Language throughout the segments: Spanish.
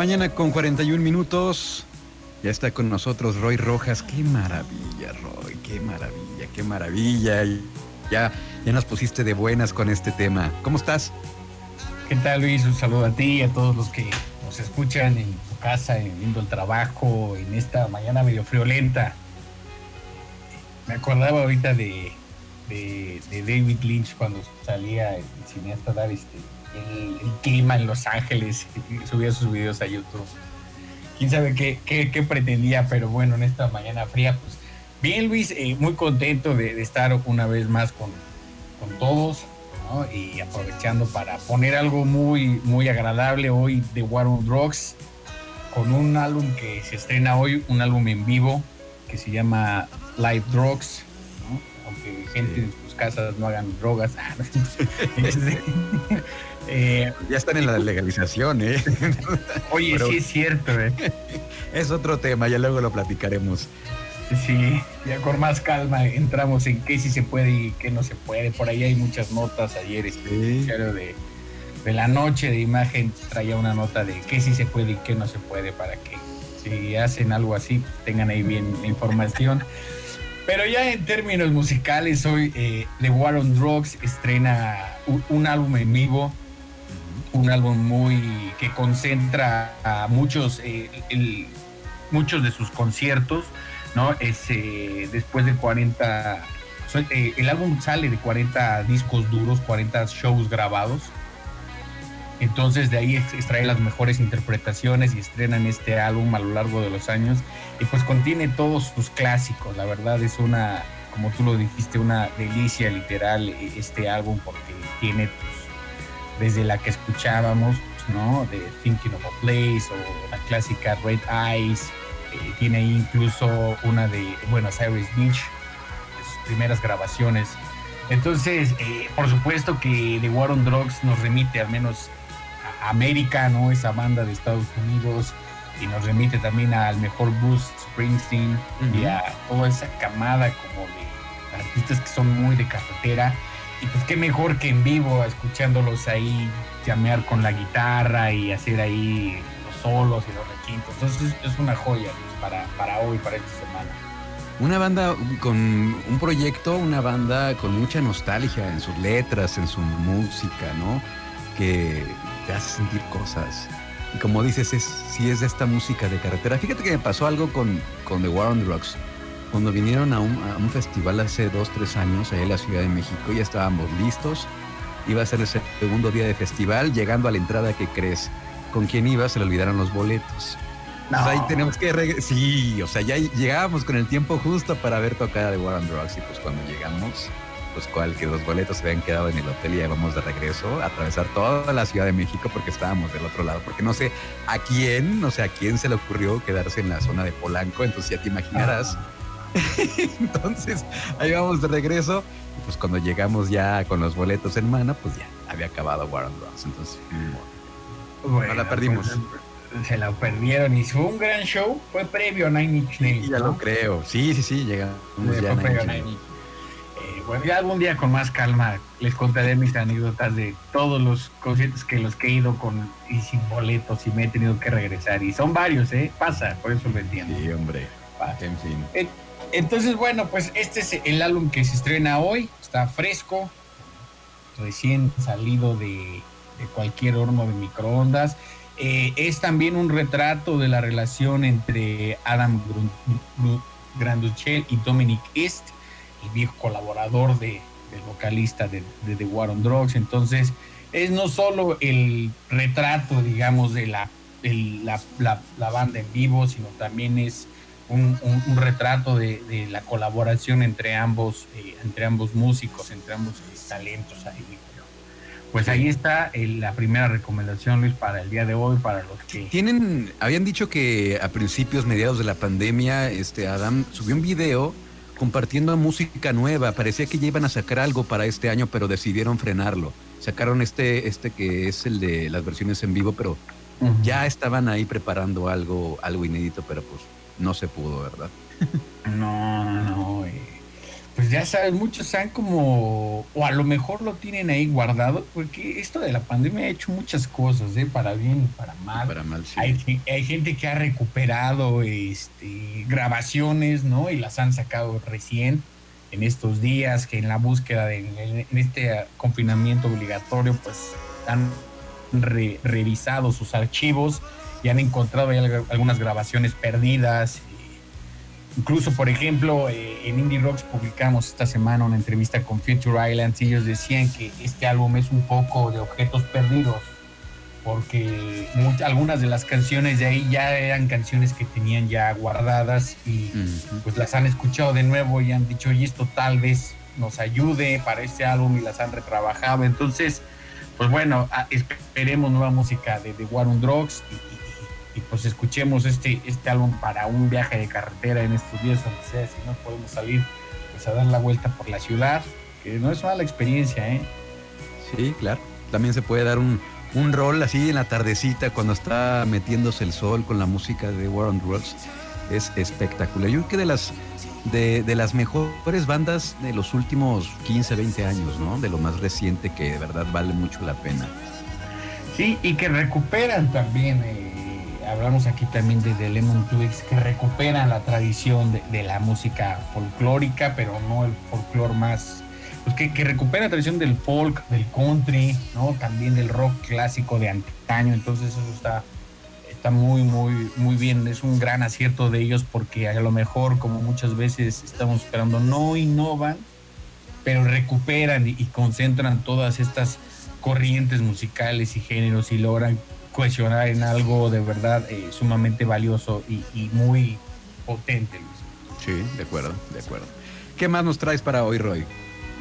Mañana con 41 minutos. Ya está con nosotros Roy Rojas. Qué maravilla, Roy. Qué maravilla, qué maravilla. Ya, ya nos pusiste de buenas con este tema. ¿Cómo estás? ¿Qué tal, Luis? Un saludo a ti y a todos los que nos escuchan en su casa, viendo el trabajo, en esta mañana medio friolenta. Me acordaba ahorita de, de, David Lynch cuando salía el cineasta dar este el, clima en Los Ángeles subía sus videos a YouTube. Quién sabe qué, pretendía, pero bueno, en esta mañana fría, pues bien Luis, eh, muy contento de, estar una vez más con, todos y aprovechando para poner algo muy, muy agradable hoy de War on Drugs con un álbum que se estrena hoy, un álbum en vivo que se llama Live Drugs, aunque gente en sus casas no hagan drogas. Eh, ya están en la legalización, ¿eh? Oye, sí es cierto, ¿eh? Es otro tema, ya luego lo platicaremos. Sí, ya con más calma entramos en qué sí se puede y qué no se puede. Por ahí hay muchas notas. Ayer este de, de la noche de imagen traía una nota de qué sí se puede y qué no se puede para que si hacen algo así tengan ahí bien la información. Pero ya en términos musicales, hoy eh, The War on Drugs estrena un álbum en vivo un álbum muy que concentra a muchos, eh, muchos de sus conciertos, ¿no? Es, eh, después de 40, eh, el álbum sale de 40 discos duros, 40 shows grabados. Entonces de ahí extrae las mejores interpretaciones y estrenan este álbum a lo largo de los años y pues contiene todos sus clásicos. La verdad es una, como tú lo dijiste, una delicia literal este álbum porque tiene desde la que escuchábamos, ¿no? De Thinking of a Place o la clásica Red Eyes. Eh, tiene incluso una de Buenos Aires Beach, de sus primeras grabaciones. Entonces, eh, por supuesto que The War on Drugs nos remite al menos a América, ¿no? Esa banda de Estados Unidos y nos remite también al mejor Bruce Springsteen y a toda esa camada como de artistas que son muy de carretera y pues qué mejor que en vivo, escuchándolos ahí llamear con la guitarra y hacer ahí los solos y los requintos. Entonces es una joya pues, para, para hoy, para esta semana. Una banda con un proyecto, una banda con mucha nostalgia en sus letras, en su música, ¿no? Que te hace sentir cosas. Y como dices, es, si es de esta música de carretera. Fíjate que me pasó algo con, con The War on Drugs cuando vinieron a un, festival hace dos, tres años allá en la Ciudad de México, ya estábamos listos. Iba a ser el segundo día de festival, llegando a la entrada que crees. ¿Con quién iba? Se le olvidaron los boletos. Pues ahí tenemos que... Sí, o sea, ya llegábamos con el tiempo justo para ver tocada de War and Drugs y pues cuando llegamos, pues cual que los boletos se habían quedado en el hotel y ya íbamos de regreso a atravesar toda la Ciudad de México porque estábamos del otro lado, porque no sé a quién, no sé a quién se le ocurrió quedarse en la zona de Polanco, entonces ya te imaginarás. Ah. Entonces, ahí vamos de regreso. Y pues cuando llegamos ya con los boletos en mano, pues ya había acabado Warren Bros. Entonces, no la perdimos. Pues, se la perdieron y fue un gran show. Fue previo a Nine Inch Nails. ya lo creo. Sí, sí, sí, llegamos ya a Nine, Inch eh, bueno, ya algún día con más calma les contaré mis anécdotas de todos los conciertos que los que he ido con y sin boletos y me he tenido que regresar. Y son varios, ¿eh? Pasa, por eso lo entiendo. Sí, hombre. En fin. Entonces, bueno, pues este es el álbum que se estrena hoy. Está fresco, recién salido de, cualquier horno de microondas. Eh, es también un retrato de la relación entre Adam Granduchel y Dominic East el viejo colaborador de, del vocalista de, The War on Drugs. Entonces, es no solo el retrato, digamos, de la, la, banda en vivo, sino también es un, retrato de, la colaboración entre ambos, eh, entre ambos músicos, entre ambos talentos ahí. Pues ahí está la primera recomendación, Luis, para el día de hoy, para los que... Tienen, habían dicho que a principios, mediados de la pandemia, este Adam subió un video compartiendo música nueva. Parecía que ya iban a sacar algo para este año, pero decidieron frenarlo. Sacaron este, este que es el de las versiones en vivo, pero ya estaban ahí preparando algo, algo inédito, pero pues no se pudo, ¿verdad? no, no, no. Eh pues ya sabes, muchos han como, o a lo mejor lo tienen ahí guardado, porque esto de la pandemia ha hecho muchas cosas, ¿eh? para bien y para mal. Para mal sí. hay, hay, gente que ha recuperado este, grabaciones, ¿no? Y las han sacado recién en estos días, que en la búsqueda de en este confinamiento obligatorio, pues han revisado sus archivos y han encontrado algunas grabaciones perdidas Incluso, por ejemplo, eh, en Indie Rocks publicamos esta semana una entrevista con Future Islands y ellos decían que este álbum es un poco de objetos perdidos, porque algunas de las canciones de ahí ya eran canciones que tenían ya guardadas y pues las han escuchado de nuevo y han dicho, y esto tal vez nos ayude para este álbum y las han retrabajado. Entonces, pues bueno, esperemos nueva música de The War on Drugs y, y pues escuchemos este, este álbum para un viaje de carretera en estos días donde sea, si no podemos salir pues a dar la vuelta por la ciudad, que no es mala experiencia, ¿eh? Sí, claro. También se puede dar un, un rol así en la tardecita cuando está metiéndose el sol con la música de War on Drugs. Es espectacular. Yo creo que de las, de, de, las mejores bandas de los últimos 15, 20 años, ¿no? De lo más reciente que de verdad vale mucho la pena. Sí, y que recuperan también eh, hablamos aquí también de The Lemon Twigs, que recuperan la tradición de, la música folclórica, pero no el folclore más, pues que, que, recupera la tradición del folk, del country, ¿no? También del rock clásico de antaño, entonces eso está, está muy, muy, muy bien, es un gran acierto de ellos porque a lo mejor, como muchas veces estamos esperando, no innovan, pero recuperan y concentran todas estas corrientes musicales y géneros y logran cohesionar en algo de verdad eh, sumamente valioso y, muy potente, Luis. Sí, de acuerdo, de acuerdo. ¿Qué más nos traes para hoy, Roy?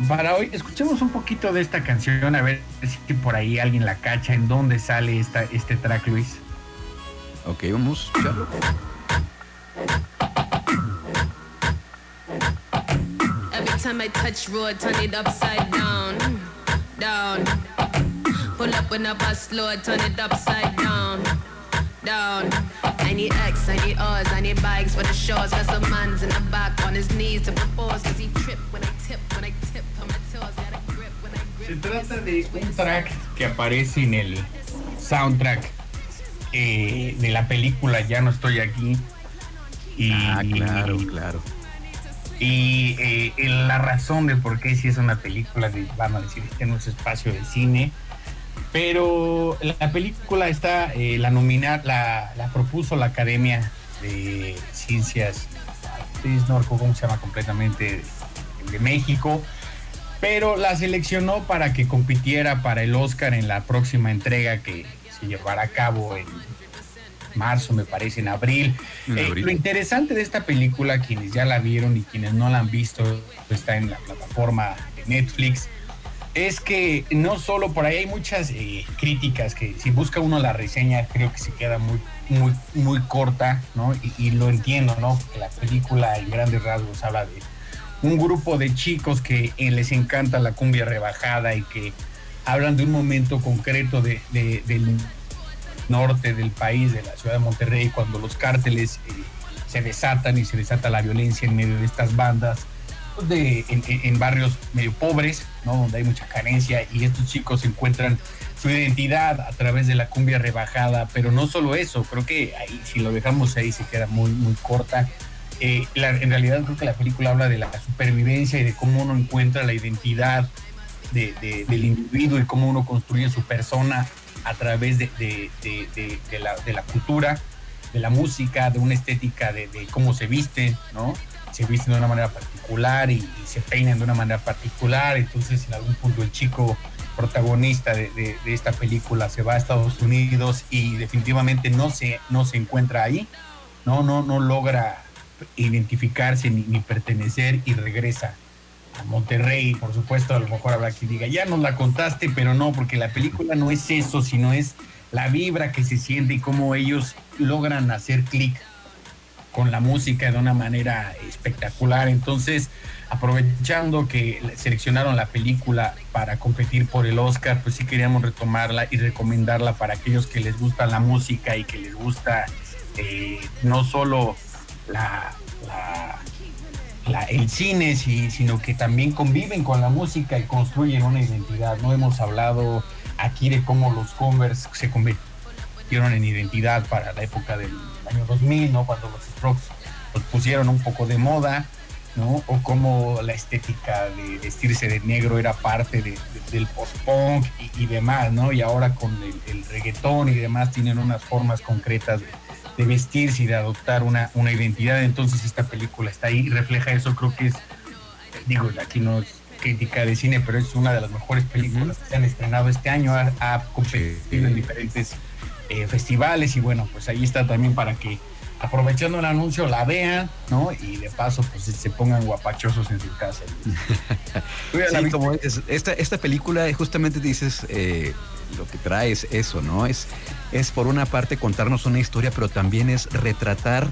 Para hoy, escuchemos un poquito de esta canción, a ver si por ahí alguien la cacha, en dónde sale esta, este track, Luis. Ok, vamos a escucharlo. Every time I touch road, turn it upside down, down. Pull up when I bust slow, turn it upside down, down. I need X, I need O's, I need bikes for the shows. Got some man's in the back on his knees to propose. Cause he trip when I tip, when I tip on my toes. Got a grip when I grip. Se trata de un track que aparece en el soundtrack eh, de la película Ya no estoy aquí. Y, ah, claro, claro. Y eh, la razón de por qué si es una película de, vamos a decir, en un espacio de cine, pero la película está, eh, la nominar, la, propuso la Academia de Ciencias, no cómo se llama completamente, de, México, pero la seleccionó para que compitiera para el Oscar en la próxima entrega que se llevará a cabo en marzo, me parece, en abril. Eh, lo interesante de esta película, quienes ya la vieron y quienes no la han visto, está en la plataforma de Netflix es que no solo por ahí hay muchas eh, críticas que si busca uno la reseña creo que se queda muy muy muy corta, ¿no? Y, lo entiendo, ¿no? Que la película en grandes rasgos habla de un grupo de chicos que eh, les encanta la cumbia rebajada y que hablan de un momento concreto de, del norte del país, de la ciudad de Monterrey, cuando los cárteles eh, se desatan y se desata la violencia en medio de estas bandas de, en, barrios medio pobres, ¿no? Donde hay mucha carencia y estos chicos encuentran su identidad a través de la cumbia rebajada, pero no solo eso, creo que si lo dejamos ahí se queda muy, muy corta. Eh, en realidad creo que la película habla de la supervivencia y de cómo uno encuentra la identidad del individuo y cómo uno construye su persona a través de la cultura, de la música, de una estética de, cómo se viste, ¿no? Se visten de una manera particular y, se peinan de una manera particular. Entonces, en algún punto, el chico protagonista de, esta película se va a Estados Unidos y definitivamente no se, no se encuentra ahí, no, no, no logra identificarse ni, ni pertenecer y regresa a Monterrey. Por supuesto, a lo mejor habrá quien diga, ya nos la contaste, pero no, porque la película no es eso, sino es la vibra que se siente y cómo ellos logran hacer clic con la música de una manera espectacular. Entonces, aprovechando que seleccionaron la película para competir por el Oscar, pues sí queríamos retomarla y recomendarla para aquellos que les gusta la música y que les gusta eh, no solo la, el cine, sino que también conviven con la música y construyen una identidad. No hemos hablado aquí de cómo los Converse se convirtieron en identidad para la época del año 2000, ¿no? Cuando los Strokes los pusieron un poco de moda, ¿no? O cómo la estética de vestirse de negro era parte del post-punk y, demás, ¿no? Y ahora con el, reggaetón y demás tienen unas formas concretas de, vestirse y de adoptar una, una identidad. Entonces esta película está ahí y refleja eso. Creo que es, digo, aquí no es crítica de cine, pero es una de las mejores películas que se han estrenado este año. Ha, competido en diferentes eh, festivales y bueno, pues ahí está también para que aprovechando el anuncio la vean, ¿no? Y de paso pues se pongan guapachosos en su casa. sí, como esta, esta película justamente dices eh, lo que trae es eso, ¿no? Es, es por una parte contarnos una historia, pero también es retratar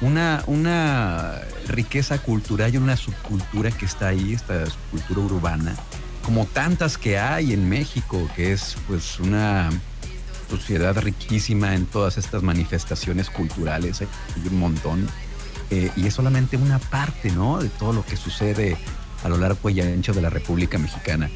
una, una riqueza cultural y una subcultura que está ahí, esta subcultura urbana, como tantas que hay en México, que es pues una sociedad riquísima en todas estas manifestaciones culturales, hay un montón, eh, y es solamente una parte, ¿no? De todo lo que sucede a lo largo y ancho de la República Mexicana.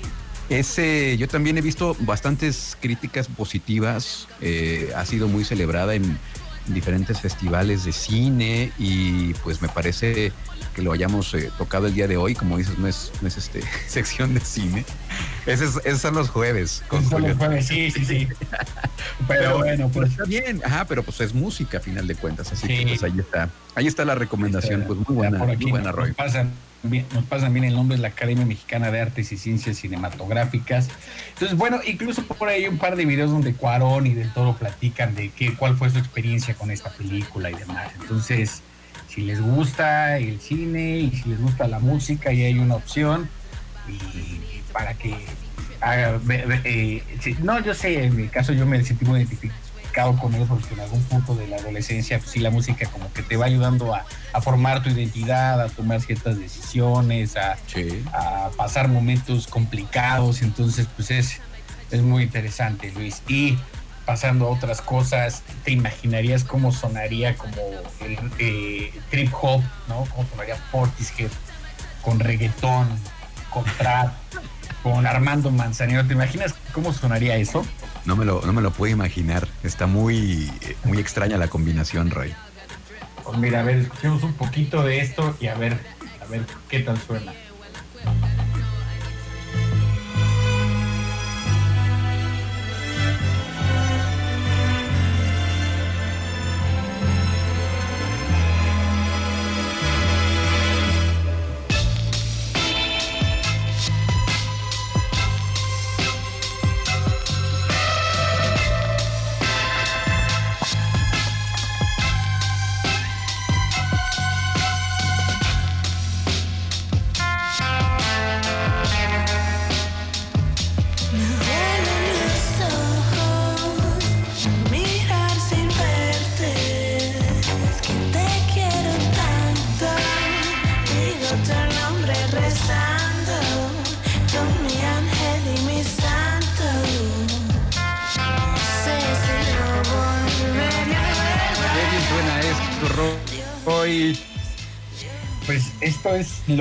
Ese, yo también he visto bastantes críticas positivas, eh, ha sido muy celebrada en diferentes festivales de cine y pues me parece que lo hayamos eh, tocado el día de hoy, como dices, no es, no es este, sección de cine. Esos, son los jueves. son los jueves, sí, sí, sí. pero, bueno, pues está bien, ajá, pero pues es música a final de cuentas, así que pues ahí está. Ahí está la recomendación, pues muy buena, muy buena, Roy. nos pasan bien el nombre es la Academia Mexicana de Artes y Ciencias Cinematográficas. Entonces, bueno, incluso por ahí hay un par de videos donde Cuarón y Del Toro platican de qué, cuál fue su experiencia con esta película y demás. Entonces, si les gusta el cine y si les gusta la música, y hay una opción y para que haga, eh, no, yo sé, en mi caso yo me sentí muy identificado con él porque en algún punto de la adolescencia, pues sí, la música como que te va ayudando a, formar tu identidad, a tomar ciertas decisiones, a, a pasar momentos complicados, entonces pues es, es muy interesante, Luis. Y pasando otras cosas, te imaginarías cómo sonaría como el eh, trip hop, ¿no? Cómo sonaría Portishead con reggaetón, con trap, con Armando Manzanero. ¿Te imaginas cómo sonaría eso? No me lo, no me lo puedo imaginar. Está muy, muy extraña la combinación, Roy. Pues mira, a ver, escuchemos un poquito de esto y a ver, a ver qué tal suena.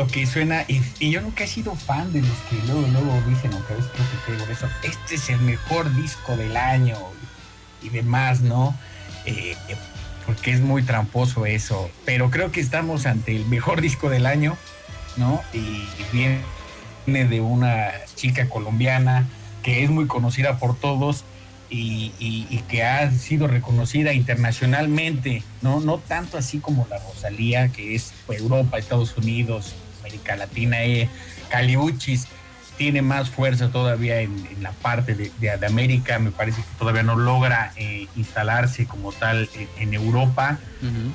Que suena, y, yo nunca he sido fan de los que luego, luego dicen, aunque a veces creo que te digo eso, este es el mejor disco del año y, demás, ¿no? Eh, porque es muy tramposo eso, pero creo que estamos ante el mejor disco del año, ¿no? Y viene de una chica colombiana que es muy conocida por todos y, que ha sido reconocida internacionalmente, ¿no? No tanto así como la Rosalía, que es Europa, Estados Unidos, América Latina, eh, Caliuchis tiene más fuerza todavía en, la parte de, América, me parece que todavía no logra eh, instalarse como tal en, Europa,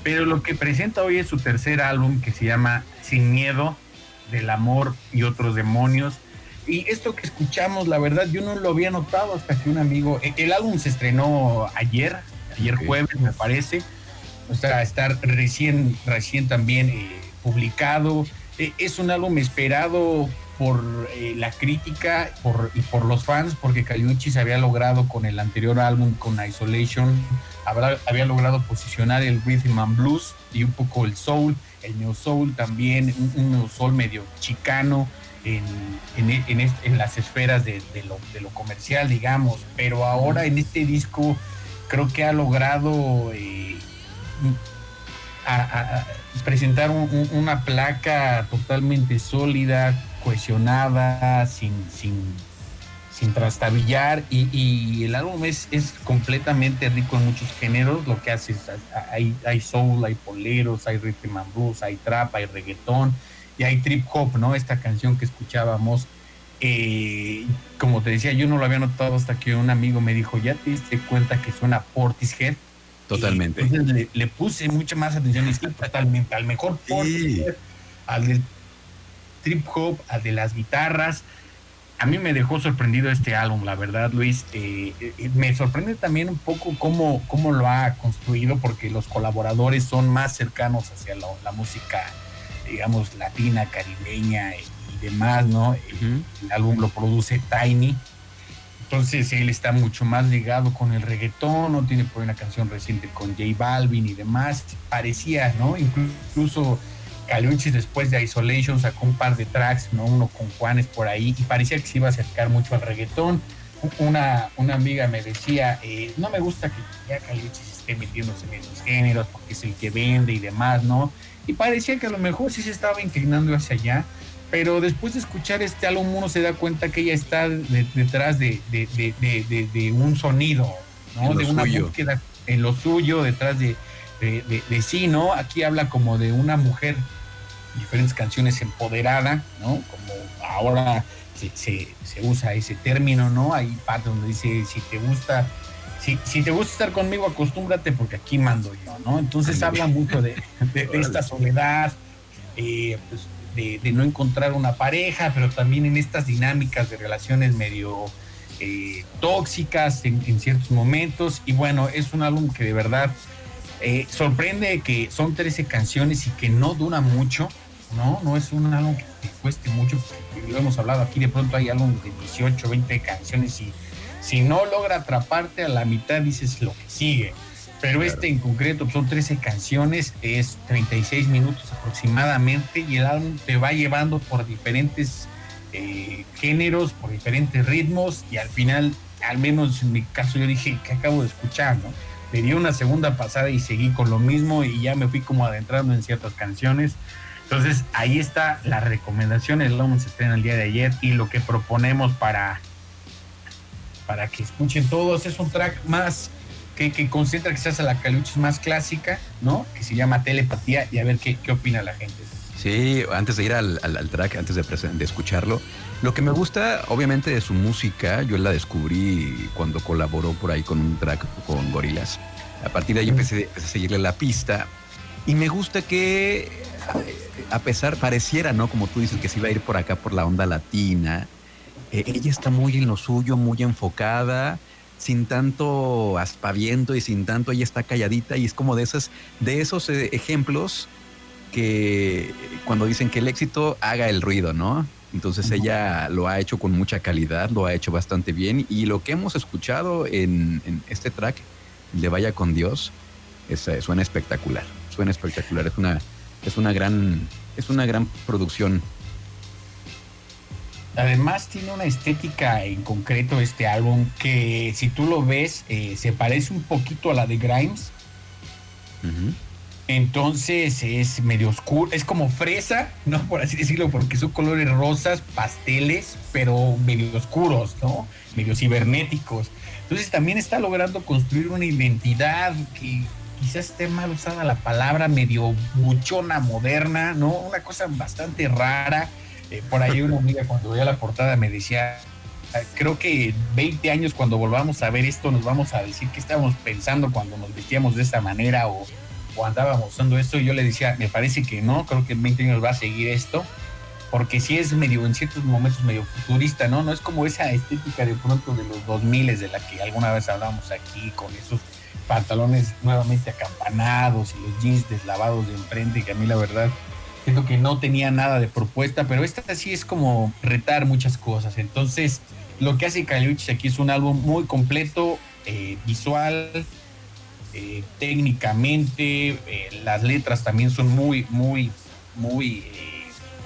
pero lo que presenta hoy es su tercer álbum que se llama Sin Miedo, del Amor y otros demonios, y esto que escuchamos, la verdad, yo no lo había notado hasta que un amigo. E, el álbum se estrenó ayer, ayer jueves, me parece. O sea, estar recién, recién también eh, publicado. E, es un álbum esperado por eh, la crítica y por los fans, porque Caliucci se había logrado con el anterior álbum, con Isolation, había logrado posicionar el rhythm and blues y un poco el soul, el neo soul también, un, un soul medio chicano en, en, las esferas de, lo, comercial, digamos, pero ahora en este disco creo que ha logrado eh, presentar una placa totalmente sólida, cohesionada, sin, sin, sin trastabillar y, el álbum es, es, completamente rico en muchos géneros, lo que hace es, hay, hay soul, hay poleros, hay rhythm and blues, hay trap, hay reggaetón, y hay trip hop, ¿no? Esta canción que escuchábamos. Eh, como te decía, yo no lo había notado hasta que un amigo me dijo, ¿ya te diste cuenta que suena Portishead? Totalmente. entonces le, puse mucha más atención y totalmente al mejor Portishead, al del trip hop, al de las guitarras. A mí me dejó sorprendido este álbum, la verdad, Luis. Eh, eh, me sorprende también un poco cómo, cómo lo ha construido, porque los colaboradores son más cercanos hacia la música digamos, latina, caribeña y, demás, ¿no? El álbum lo produce Tiny. Entonces él está mucho más ligado con el reggaetón, no tiene por una canción reciente con J Balvin y demás. Parecía, ¿no? Incluso Caluchis después de Isolation sacó un par de tracks, ¿no? Uno con Juanes por ahí y parecía que se iba a acercar mucho al reggaetón. Una, una amiga me decía, eh, no me gusta que ya Caluchis esté metiéndose en esos géneros porque es el que vende y demás, ¿no? y parecía que a lo mejor sí se estaba inclinando hacia allá, pero después de escuchar este álbum uno se da cuenta que ella está detrás de, un sonido, ¿no? De una búsqueda en lo suyo, detrás de, sí, ¿no? Aquí habla como de una mujer, diferentes canciones empoderada, ¿no? Como ahora se, se usa ese término, ¿no? Hay parte donde dice, si te gusta si, te gusta estar conmigo, acostúmbrate porque aquí mando yo, ¿no? Entonces habla mucho de, esta soledad, eh, pues, de, no encontrar una pareja, pero también en estas dinámicas de relaciones medio eh, tóxicas en, ciertos momentos. Y bueno, es un álbum que de verdad eh, sorprende que son 13 canciones y que no dura mucho, ¿no? No es un álbum que cueste mucho, lo hemos hablado aquí, de pronto hay álbumes de 18, 20 canciones y si no logra atraparte a la mitad, dices lo que sigue. Pero este en concreto son 13 canciones, es 36 minutos aproximadamente y el álbum te va llevando por diferentes eh, géneros, por diferentes ritmos y al final, al menos en mi caso, yo dije, que acabo de escuchar? ¿no? Le di una segunda pasada y seguí con lo mismo y ya me fui como adentrando en ciertas canciones. Entonces ahí está la recomendación, el álbum se estrena el día de ayer y lo que proponemos para para que escuchen todos. Es un track más que, que concentra quizás a la caluchis más clásica, ¿no? Que se llama Telepatía y a ver qué, qué opina la gente. Sí, antes de ir al, al, track, antes de, de, escucharlo, lo que me gusta, obviamente, de su música, yo la descubrí cuando colaboró por ahí con un track con Gorilas. A partir de ahí empecé, a seguirle la pista y me gusta que, a pesar, pareciera, ¿no? Como tú dices, que se iba a ir por acá por la onda latina, eh, ella está muy en lo suyo, muy enfocada, sin tanto aspaviento y sin tanto, ella está calladita y es como de, esas, de esos eh, ejemplos que cuando dicen que el éxito haga el ruido, ¿no? Entonces ella lo ha hecho con mucha calidad, lo ha hecho bastante bien y lo que hemos escuchado en, este track, de Vaya con Dios, es, eh, suena espectacular, suena espectacular, es una, es una gran es una gran producción. Además tiene una estética en concreto este álbum que si tú lo ves eh, se parece un poquito a la de Grimes. Entonces es medio oscuro, es como fresa, ¿no? Por así decirlo, porque son colores rosas, pasteles, pero medio oscuros, ¿no? Medio cibernéticos. Entonces también está logrando construir una identidad que quizás esté mal usada la palabra, medio buchona moderna, ¿no? Una cosa bastante rara. Eh, por ahí una amiga cuando veía la portada me decía, creo que 20 años cuando volvamos a ver esto nos vamos a decir qué estábamos pensando cuando nos vestíamos de esa manera o, o andábamos usando esto. Y yo le decía, me parece que no, creo que en 20 años va a seguir esto porque sí es medio, en ciertos momentos medio futurista, ¿no? No es como esa estética de pronto de los 2000 de la que alguna vez hablábamos aquí, con esos pantalones nuevamente acampanados y los jeans deslavados de enfrente, que a mí la verdad siento que no tenía nada de propuesta, pero esta sí es como retar muchas cosas. Entonces, lo que hace Kaliuch aquí es un álbum muy completo, eh, visual, eh, técnicamente, eh, las letras también son muy, muy, muy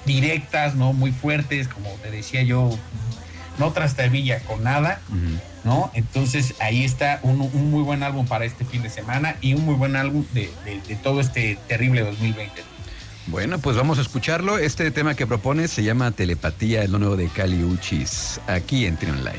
directas, ¿no? Muy fuertes, como te decía yo, no trastabilla con nada, ¿no? Entonces ahí está un, muy buen álbum para este fin de semana y un muy buen álbum de, de todo este terrible 2020. Bueno, pues vamos a escucharlo. Este tema que propones se llama Telepatía, el nuevo de Cali Uchis, aquí en Trion Live.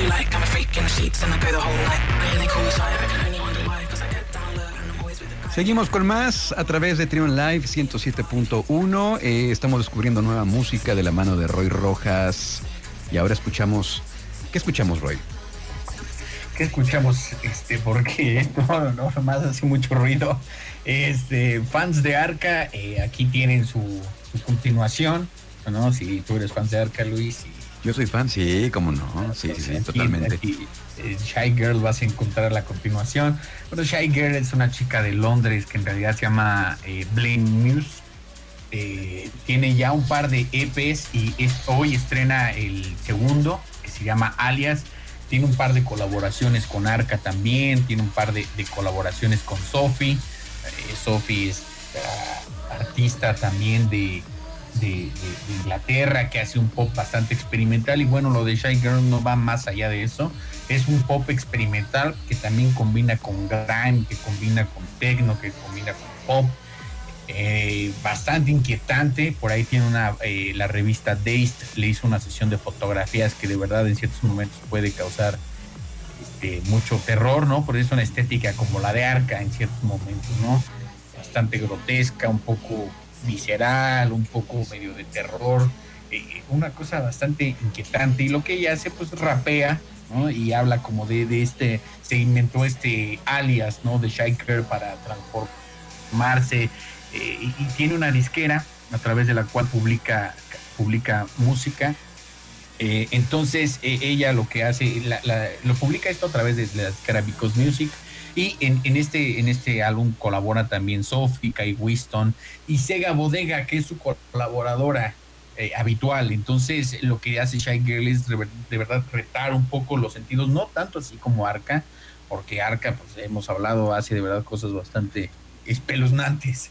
You like. I'm a freak in the sheets and I go the whole night. I hear they call me shy, I can only wonder why. Cause I get down low and I'm always with the Seguimos con más a través de Trion Live 107.1. Eh, estamos descubriendo nueva música de la mano de Roy Rojas. Y ahora escuchamos. ¿Qué escuchamos, Roy? ¿Qué escuchamos? Este, porque esto no más hace mucho ruido. Este, fans de Arca, eh, aquí tienen su, su continuación. ¿no? Si tú eres fan de Arca, Luis. Yo soy fan, sí, cómo no. Sí, sí, sí, totalmente. Aquí, eh, Shy Girl vas a encontrar la continuación. Bueno, Shy Girl es una chica de Londres que en realidad se llama eh, Blaine Muse. Eh, tiene ya un par de EPs y hoy estrena el segundo, que se llama Alias. Tiene un par de colaboraciones con Arca también, tiene un par de, colaboraciones con Sophie. Sophie es artista también de, de, Inglaterra que hace un pop bastante experimental y bueno, lo de Shy Girl no va más allá de eso. Es un pop experimental que también combina con grime, que combina con techno, que combina con pop. Eh, bastante inquietante. Por ahí tiene una, eh, la revista Dazed le hizo una sesión de fotografías que de verdad en ciertos momentos puede causar este, mucho terror, ¿no? Porque es una estética como la de Arca en ciertos momentos, ¿no? Bastante grotesca, un poco visceral, un poco medio de terror, eh, una cosa bastante inquietante. Y lo que ella hace, pues rapea, ¿no? Y habla como de, de este, se inventó este alias, ¿no? De Shiker para transformarse. Eh, y, tiene una disquera a través de la cual publica, publica música. Eh, entonces ella lo que hace, lo publica esto a través de la disquera Music y en, este, en este álbum colabora también Sophie, Kai Winston y Sega Bodega, que es su colaboradora eh, habitual. Entonces, lo que hace Shy Girl es de, verdad retar un poco los sentidos, no tanto así como Arca, porque Arca, pues hemos hablado, hace de verdad cosas bastante espeluznantes.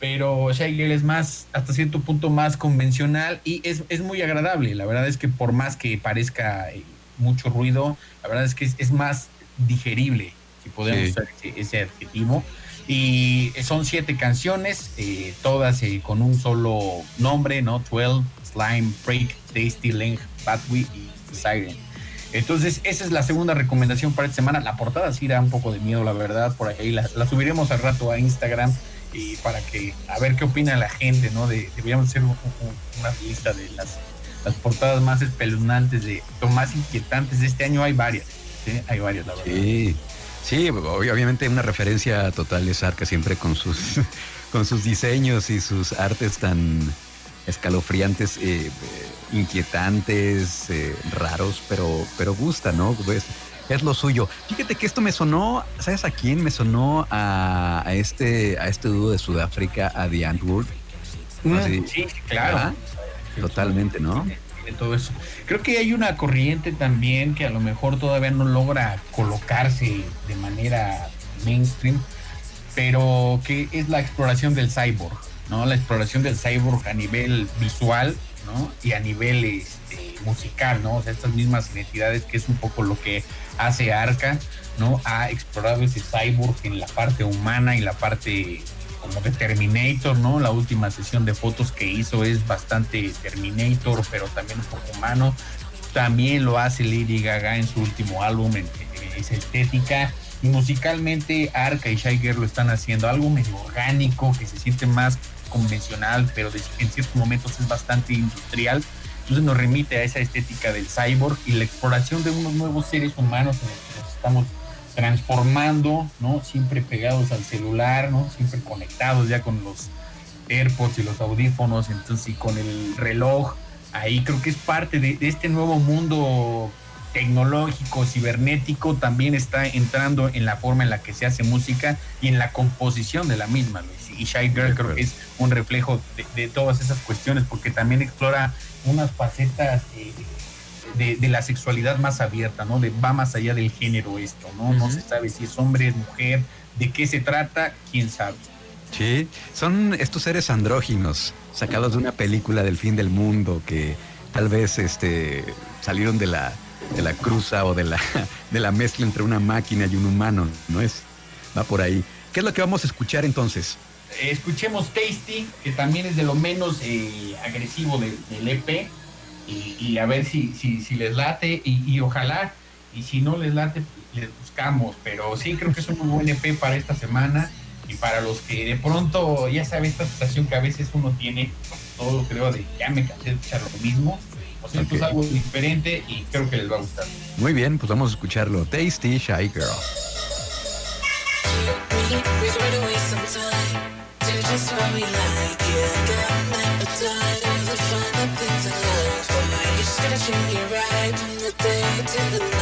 Pero Shy Girl es más, hasta cierto punto, más convencional y es, es muy agradable. La verdad es que por más que parezca eh, mucho ruido, la verdad es que es más digerible si podemos usar ese, adjetivo. Y son siete canciones, eh, todas eh, con un solo nombre, ¿no? 12, Slime, Break, Tasty, Length, Batwee y Siren. Entonces, esa es la segunda recomendación para esta semana. La portada sí da un poco de miedo, la verdad. Por ahí la, subiremos al rato a Instagram y para que a ver qué opina la gente, ¿no? De, deberíamos hacer una lista de las, las portadas más espeluznantes, de, más inquietantes de este año. Hay varias, hay varias, la verdad. Sí. Sí, obviamente una referencia total es Arca siempre con sus, con sus diseños y sus artes tan escalofriantes, eh, inquietantes, eh, raros, pero, pero gusta, ¿no? Pues, es lo suyo. Fíjate que esto me sonó, ¿sabes a quién? Me sonó a, este, a este dúo de Sudáfrica, a The Antwoord. Mm, sí, claro. Totalmente, ¿no? Todo eso. Creo que hay una corriente también que a lo mejor todavía no logra colocarse de manera mainstream, pero que es la exploración del cyborg, ¿no? La exploración del cyborg a nivel visual, ¿no? Y a nivel este, musical, ¿no? O sea, estas mismas identidades que es un poco lo que hace Arca, ¿no? Ha explorado ese cyborg en la parte humana y la parte como de Terminator, ¿no? La última sesión de fotos que hizo es bastante Terminator, pero también un poco humano. También lo hace Lady Gaga en su último álbum, en, esa estética. Y musicalmente Arca y Shy lo están haciendo algo medio orgánico, que se siente más convencional, pero en ciertos momentos es bastante industrial. Entonces nos remite a esa estética del cyborg y la exploración de unos nuevos seres humanos en los que nos estamos transformando, ¿no? Siempre pegados al celular, ¿no? Siempre conectados ya con los AirPods y los audífonos, entonces y con el reloj. Ahí creo que es parte de, este nuevo mundo tecnológico, cibernético, también está entrando en la forma en la que se hace música y en la composición de la misma, Y Shy Girl creo que es un reflejo de, todas esas cuestiones, porque también explora unas facetas eh, de, la sexualidad más abierta, ¿no? De va más allá del género esto, ¿no? No se sabe si es hombre, es mujer, de qué se trata, quién sabe. Sí, son estos seres andróginos sacados de una película del fin del mundo que tal vez este, salieron de la, de la cruza o de la, de la mezcla entre una máquina y un humano, ¿no es? Va por ahí. ¿Qué es lo que vamos a escuchar entonces? escuchemos Tasty, que también es de lo menos eh, agresivo del EP y, a ver si, si, si les late y, ojalá, y si no les late, les buscamos, pero sí creo que es un muy buen EP para esta semana y para los que de pronto, ya sabe esta sensación que a veces uno tiene, todo creo de ya me cansé de escuchar lo mismo, o sea, esto es algo diferente y creo que les va a gustar. Muy bien, pues vamos a escucharlo. Tasty Shy Girl. gotta you right from the day to the night.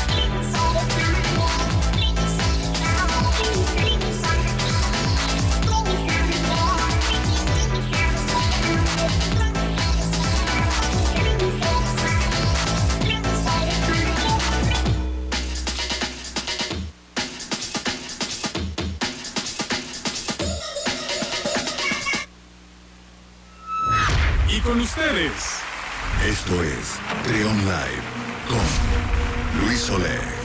Esto es Trion Live con Luis Soler.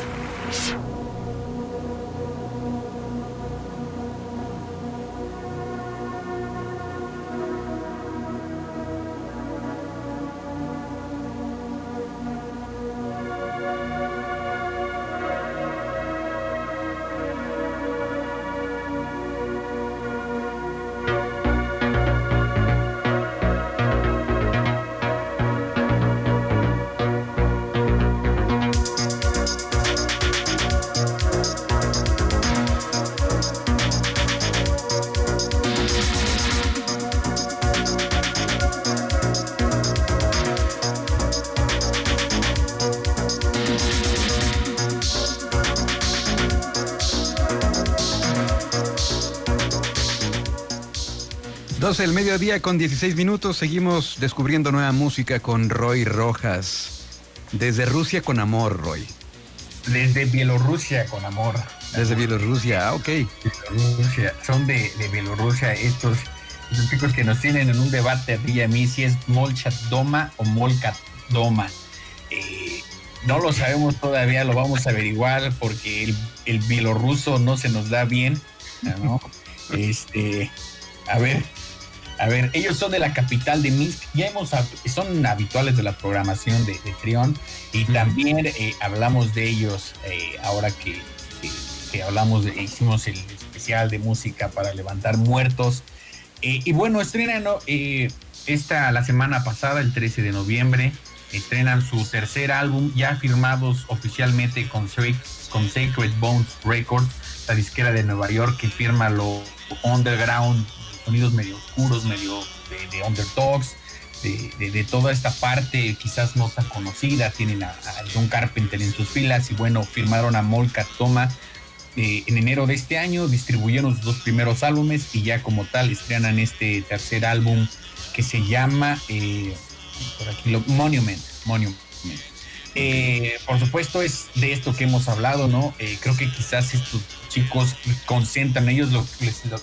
El mediodía con 16 minutos. Seguimos descubriendo nueva música con Roy Rojas. Desde Rusia con amor, Roy. Desde Bielorrusia con amor. Desde Bielorrusia, ah, ok. Bielorrusia. Son de, Bielorrusia estos, chicos que nos tienen en un debate a ti y a mí si es Molchat Doma o Molkat Doma. Eh, no lo sabemos todavía, lo vamos a averiguar porque el, el bielorruso no se nos da bien. ¿no? este, a ver, a ver, ellos son de la capital de Minsk, ya hemos, son habituales de la programación de, Trión y también eh, hablamos de ellos eh, ahora que, hablamos, de, hicimos el especial de música para levantar muertos. Eh, y bueno, estrenan esta la semana pasada, el 13 de noviembre, estrenan su tercer álbum ya firmados oficialmente con, con Sacred Bones Records, la disquera de Nueva York que firma lo underground sonidos medio oscuros, medio de, underdogs, de, toda esta parte quizás no tan conocida. Tienen a, John Carpenter en sus filas y bueno, firmaron a Molka Toma eh, en enero de este año, distribuyeron sus dos primeros álbumes y ya como tal estrenan este tercer álbum que se llama, eh, por aquí, lo, Monument. Monument. Eh, por supuesto es de esto que hemos hablado, ¿no? Eh, creo que quizás estos chicos concentran, ellos lo,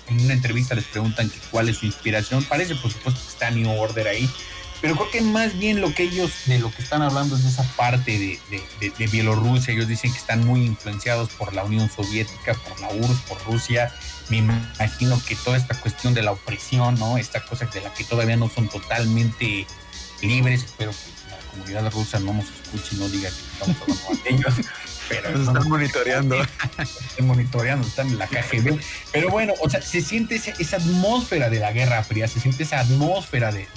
en una entrevista les preguntan cuál es su inspiración, parece por supuesto que está New Order ahí, pero creo que más bien lo que ellos, de lo que están hablando es de esa parte de, de, Bielorrusia, ellos dicen que están muy influenciados por la Unión Soviética, por la URSS, por Rusia, me imagino que toda esta cuestión de la opresión, ¿no? Esta cosa de la que todavía no son totalmente libres, que comunidad rusa no nos escuche y no diga que estamos hablando de ellos. Pero están monitoreando. Están monitoreando, están en la KGB. Pero bueno, o sea, se siente esa, atmósfera de la Guerra Fría, se siente esa atmósfera de,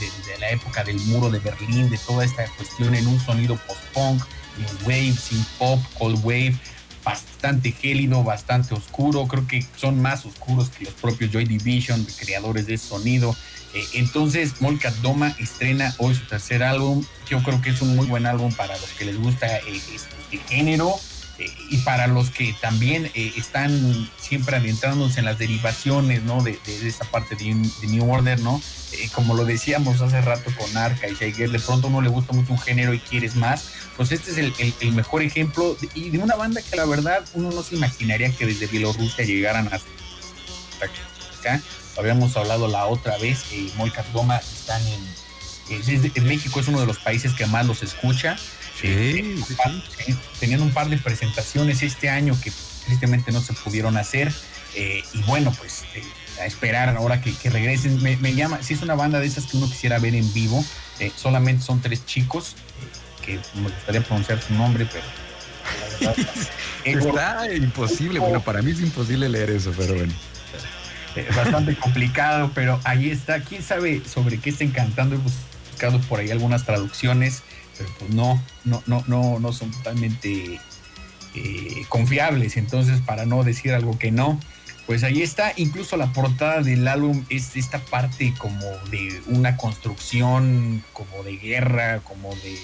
la época del muro de Berlín, de toda esta cuestión en un sonido post-punk, en wave, sin pop, cold wave, bastante gélido, bastante oscuro. Creo que son más oscuros que los propios Joy Division, creadores de sonido. Eh, entonces, Molkat Doma estrena hoy su tercer álbum. Yo creo que es un muy buen álbum para los que les gusta eh, este género eh, y para los que también están siempre adentrándose en las derivaciones, ¿no? De, esa parte de, New Order, ¿no? como lo decíamos hace rato con Arca y Shiger, de pronto uno le gusta mucho un género y quieres más. Pues este es el, mejor ejemplo y de una banda que la verdad uno no se imaginaría que desde Bielorrusia llegaran hasta acá habíamos hablado la otra vez, eh, Molcas Goma están en, en, México, es uno de los países que más los escucha. Sí, eh, Tenían un par de presentaciones este año que tristemente no se pudieron hacer. Eh, y bueno, pues eh, a esperar ahora que, regresen. Me, llama, si es una banda de esas que uno quisiera ver en vivo, solamente son tres chicos, que me gustaría pronunciar su nombre, pero Está imposible, bueno, para mí es imposible leer eso, pero bueno. Este, bastante complicado, pero ahí está. ¿Quién sabe sobre qué estén cantando? He buscado por ahí algunas traducciones, pero pues no, no, no, no, no son totalmente eh, confiables. Entonces, para no decir algo que no, pues ahí está. Incluso la portada del álbum es esta parte como de una construcción, como de guerra, como de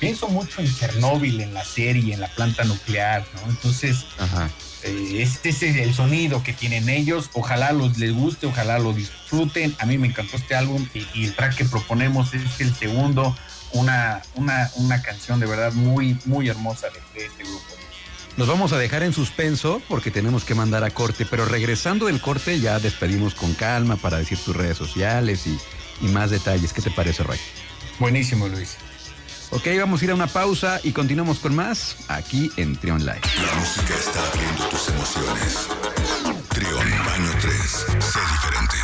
pienso mucho en Chernóbil, en la serie, en la planta nuclear, ¿no? Entonces, Ajá. Este es el sonido que tienen ellos. Ojalá los les guste, ojalá lo disfruten. A mí me encantó este álbum y, el track que proponemos es el segundo. Una, una, una canción de verdad muy, muy hermosa de, este grupo. Nos vamos a dejar en suspenso porque tenemos que mandar a corte, pero regresando del corte ya despedimos con calma para decir tus redes sociales y, y más detalles. ¿Qué te parece, Ray? Buenísimo, Luis. Ok, vamos a ir a una pausa y continuamos con más aquí en Trion Live. La música está abriendo tus emociones. Trion Baño 3. Sé diferente.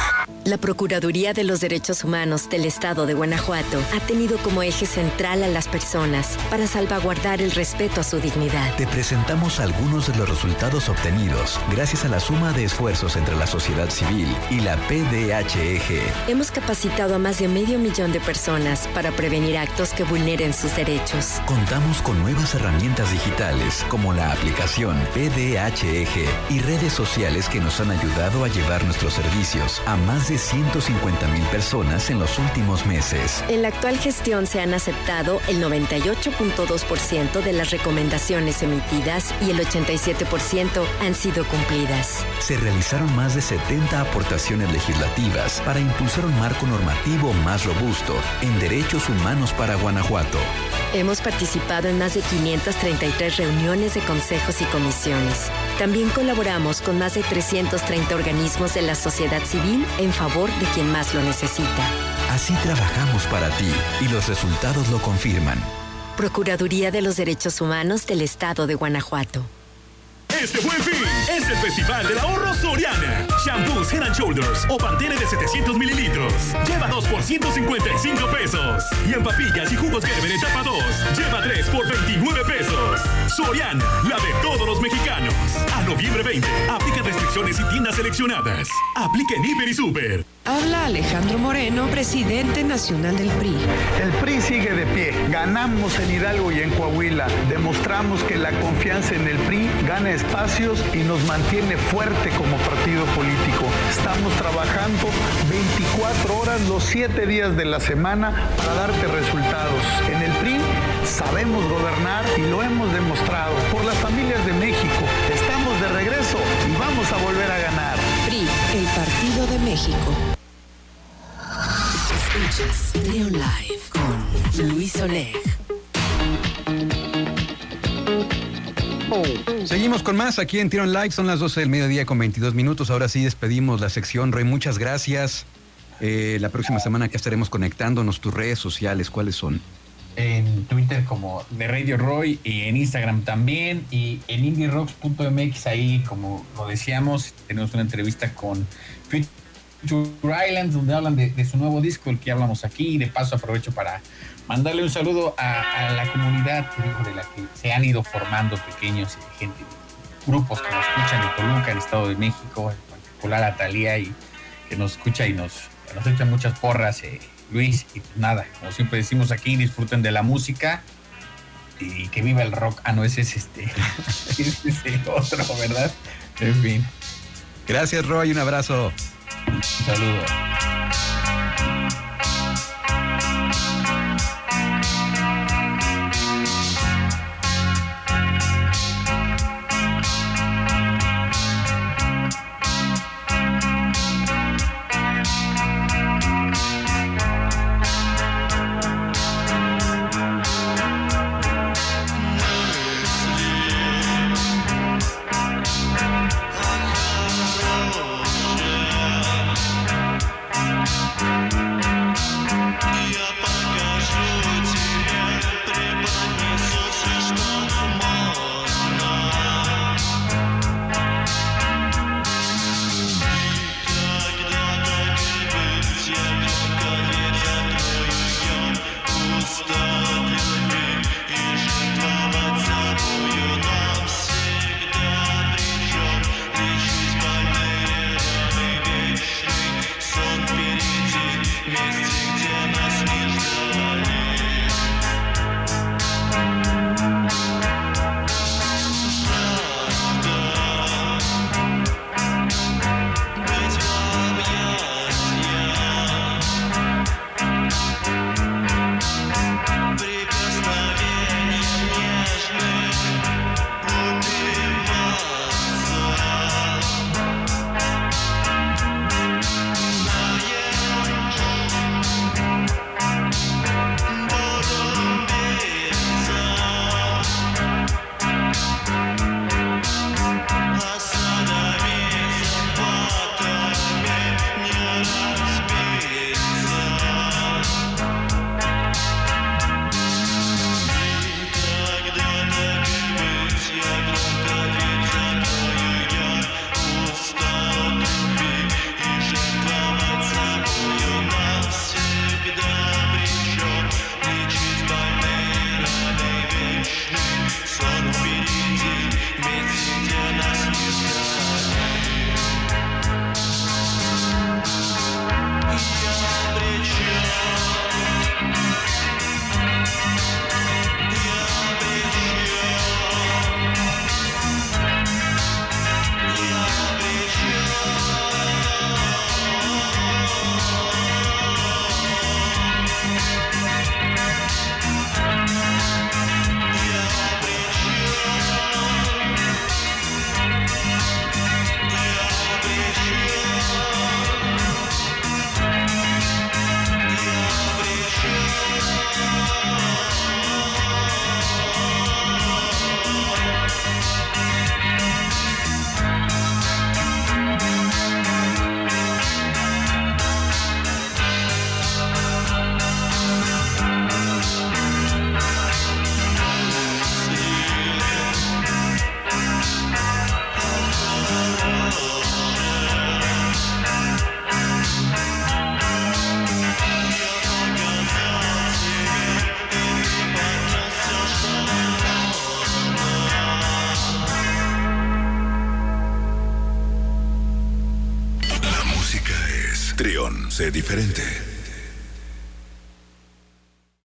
La Procuraduría de los Derechos Humanos del Estado de Guanajuato ha tenido como eje central a las personas para salvaguardar el respeto a su dignidad. Te presentamos algunos de los resultados obtenidos gracias a la suma de esfuerzos entre la sociedad civil y la PDHEG. Hemos capacitado a más de medio millón de personas para prevenir actos que vulneren sus derechos. Contamos con nuevas herramientas digitales como la aplicación PDHEG y redes sociales que nos han ayudado a llevar nuestros servicios a más de 150 mil personas en los últimos meses. En la actual gestión se han aceptado el 98.2% de las recomendaciones emitidas y el 87% han sido cumplidas. Se realizaron más de 70 aportaciones legislativas para impulsar un marco normativo más robusto en derechos humanos para Guanajuato. Hemos participado en más de 533 reuniones de consejos y comisiones. También colaboramos con más de 330 organismos de la sociedad civil en favor de quien más lo necesita. Así trabajamos para ti y los resultados lo confirman. Procuraduría de los Derechos Humanos del Estado de Guanajuato. Este buen fin es el Festival del Ahorro Soriana. Shampoos Head and Shoulders o Pantene de 700 mililitros. Lleva 2 por 155 pesos. Y en papillas y jugos Gerber etapa 2, lleva 3 por 29 pesos. Soriana, la de todos los mexicanos. A noviembre 20, aplica restricciones y tiendas seleccionadas. Aplica en Hiper y Super. Habla Alejandro Moreno, presidente nacional del PRI. El PRI sigue de pie. Ganamos en Hidalgo y en Coahuila. Demostramos que la confianza en el PRI gana espacios y nos mantiene fuerte como partido político. Estamos trabajando 24 horas los 7 días de la semana para darte resultados. En el PRI sabemos gobernar y lo hemos demostrado por las familias de México. Estamos de regreso y vamos a volver a ganar. PRI, el Partido de México. Escuchas Trion Live con Luis Oleg. Seguimos con más aquí en Tiron Live. Son las 12 del mediodía con 22 minutos. Ahora sí despedimos la sección. Roy, muchas gracias. Eh, la próxima semana que estaremos conectándonos, tus redes sociales, ¿cuáles son? En Twitter como de Radio Roy y en Instagram también y en indierocks.mx ahí como lo decíamos tenemos una entrevista con Future Islands donde hablan de, su nuevo disco el que hablamos aquí de paso aprovecho para mandarle un saludo a, la comunidad de la que se han ido formando pequeños y gente grupos que nos escuchan en Toluca, en Estado de México, en particular a Talía y que nos escucha y nos nos echan muchas porras, eh, Luis, y pues nada, como siempre decimos aquí, disfruten de la música y que viva el rock. Ah, no, ese es este, ese es el otro, ¿verdad? En fin. Gracias, Roy, un abrazo. Un saludo. Diferente.